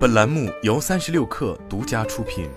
本栏目由三十六氪独家出品。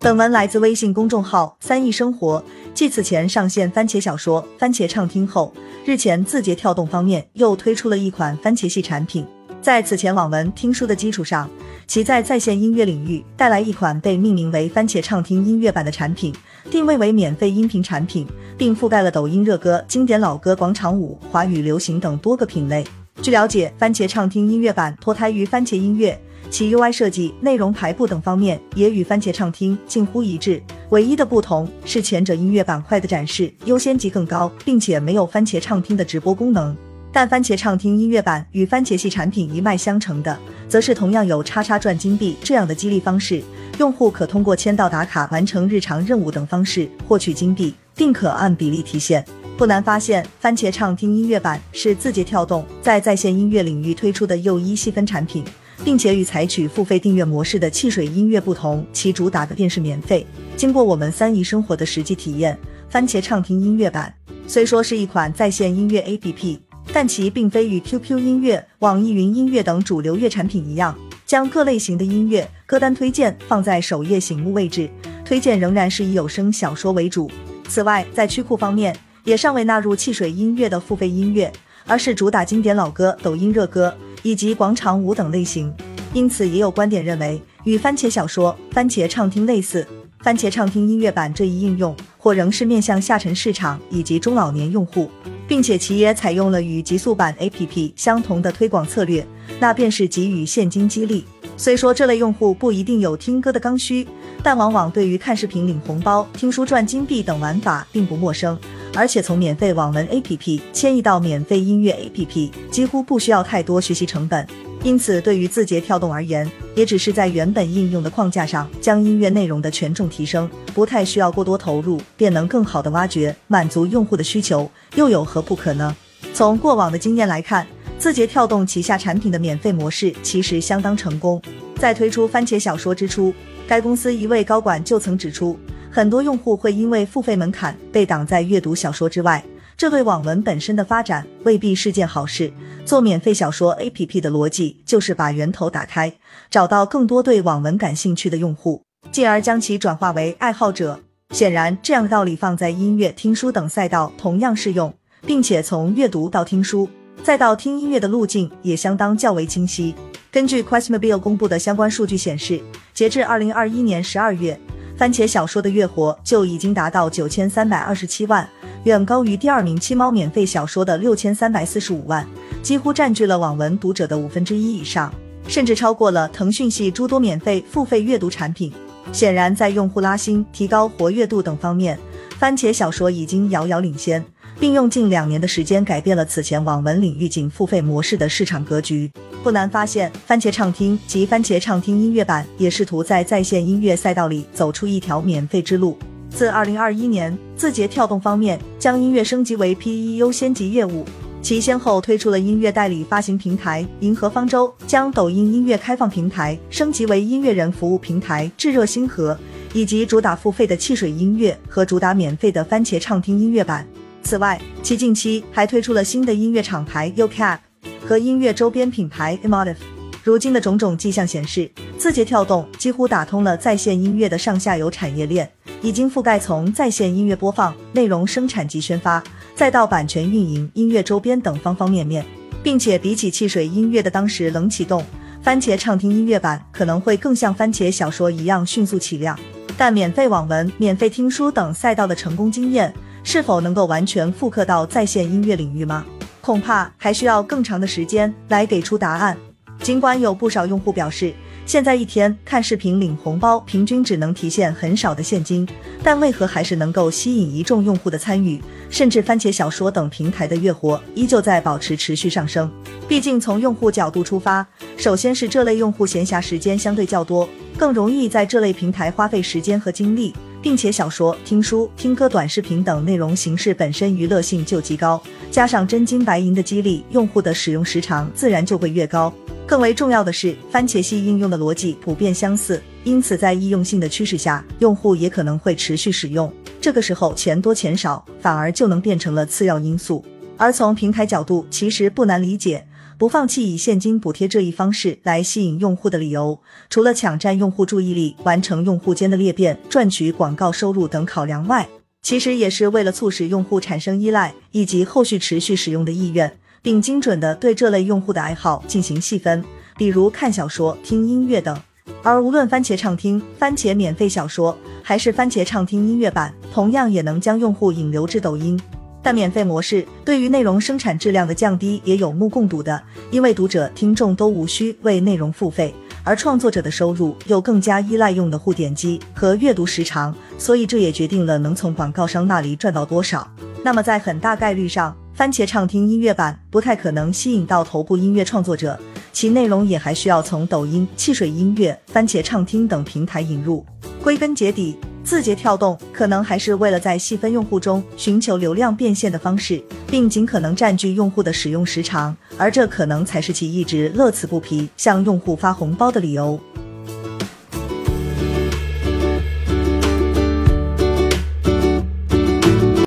本文来自微信公众号“三亿生活”。继此前上线番茄小说、番茄畅听后，日前字节跳动方面又推出了一款番茄系产品。在此前网文听书的基础上，其在在线音乐领域带来一款被命名为“番茄畅听音乐版”的产品，定位为免费音频产品，并覆盖了抖音热歌、经典老歌、广场舞、华语流行等多个品类。据了解，番茄畅听音乐版脱胎于番茄音乐，其 UI 设计、内容排布等方面也与番茄畅听近乎一致。唯一的不同是前者音乐板块的展示优先级更高，并且没有番茄畅听的直播功能。但番茄畅听音乐版与番茄系产品一脉相承的，则是同样有叉叉赚金币这样的激励方式，用户可通过签到打卡、完成日常任务等方式获取金币，并可按比例提现。不难发现，番茄畅听音乐版是字节跳动在在线音乐领域推出的又一细分产品，并且与采取付费订阅模式的汽水音乐不同，其主打的便是免费。经过我们三姨生活的实际体验，番茄畅听音乐版虽说是一款在线音乐 APP。但其并非与 QQ 音乐、网易云音乐等主流乐产品一样，将各类型的音乐歌单推荐放在首页醒目位置，推荐仍然是以有声小说为主。此外，在曲库方面也尚未纳入汽水音乐的付费音乐，而是主打经典老歌、抖音热歌以及广场舞等类型。因此，也有观点认为，与番茄小说、番茄畅听类似。番茄畅听音乐版这一应用，或仍是面向下沉市场以及中老年用户，并且其也采用了与极速版 APP 相同的推广策略，那便是给予现金激励。虽说这类用户不一定有听歌的刚需，但往往对于看视频领红包、听书赚金币等玩法并不陌生。而且从免费网文 APP 迁移到免费音乐 APP，几乎不需要太多学习成本。因此，对于字节跳动而言，也只是在原本应用的框架上将音乐内容的权重提升，不太需要过多投入，便能更好的挖掘满足用户的需求，又有何不可呢？从过往的经验来看，字节跳动旗下产品的免费模式其实相当成功。在推出番茄小说之初，该公司一位高管就曾指出，很多用户会因为付费门槛被挡在阅读小说之外。这对网文本身的发展未必是件好事。做免费小说 APP 的逻辑就是把源头打开，找到更多对网文感兴趣的用户，进而将其转化为爱好者。显然，这样的道理放在音乐、听书等赛道同样适用，并且从阅读到听书，再到听音乐的路径也相当较为清晰。根据 Questmobile 公布的相关数据显示，截至二零二一年十二月，番茄小说的月活就已经达到九千三百二十七万。远高于第二名七猫免费小说的六千三百四十五万，几乎占据了网文读者的五分之一以上，甚至超过了腾讯系诸多免费付费阅读产品。显然，在用户拉新、提高活跃度等方面，番茄小说已经遥遥领先，并用近两年的时间改变了此前网文领域仅付费模式的市场格局。不难发现，番茄畅听及番茄畅听音乐版也试图在在线音乐赛道里走出一条免费之路。自二零二一年，字节跳动方面将音乐升级为 PE 优先级业务，其先后推出了音乐代理发行平台银河方舟，将抖音音乐开放平台升级为音乐人服务平台炙热星河，以及主打付费的汽水音乐和主打免费的番茄畅听音乐版。此外，其近期还推出了新的音乐厂牌 UCAP 和音乐周边品牌 Emotive。如今的种种迹象显示，字节跳动几乎打通了在线音乐的上下游产业链。已经覆盖从在线音乐播放、内容生产及宣发，再到版权运营、音乐周边等方方面面，并且比起汽水音乐的当时冷启动，番茄畅听音乐版可能会更像番茄小说一样迅速起量。但免费网文、免费听书等赛道的成功经验，是否能够完全复刻到在线音乐领域吗？恐怕还需要更长的时间来给出答案。尽管有不少用户表示。现在一天看视频领红包，平均只能提现很少的现金，但为何还是能够吸引一众用户的参与？甚至番茄小说等平台的月活依旧在保持持续上升。毕竟从用户角度出发，首先是这类用户闲暇时间相对较多，更容易在这类平台花费时间和精力，并且小说、听书、听歌、短视频等内容形式本身娱乐性就极高，加上真金白银的激励，用户的使用时长自然就会越高。更为重要的是，番茄系应用的逻辑普遍相似，因此在易用性的驱使下，用户也可能会持续使用。这个时候，钱多钱少反而就能变成了次要因素。而从平台角度，其实不难理解，不放弃以现金补贴这一方式来吸引用户的理由，除了抢占用户注意力、完成用户间的裂变、赚取广告收入等考量外，其实也是为了促使用户产生依赖以及后续持续使用的意愿，并精准的对这类用户的爱好进行细分，比如看小说、听音乐等。而无论番茄畅听、番茄免费小说，还是番茄畅听音乐版，同样也能将用户引流至抖音。但免费模式对于内容生产质量的降低也有目共睹的，因为读者、听众都无需为内容付费，而创作者的收入又更加依赖用户点击和阅读时长，所以这也决定了能从广告商那里赚到多少。那么在很大概率上，番茄畅听音乐版不太可能吸引到头部音乐创作者。其内容也还需要从抖音、汽水音乐、番茄畅听等平台引入。归根结底，字节跳动可能还是为了在细分用户中寻求流量变现的方式，并尽可能占据用户的使用时长，而这可能才是其一直乐此不疲向用户发红包的理由。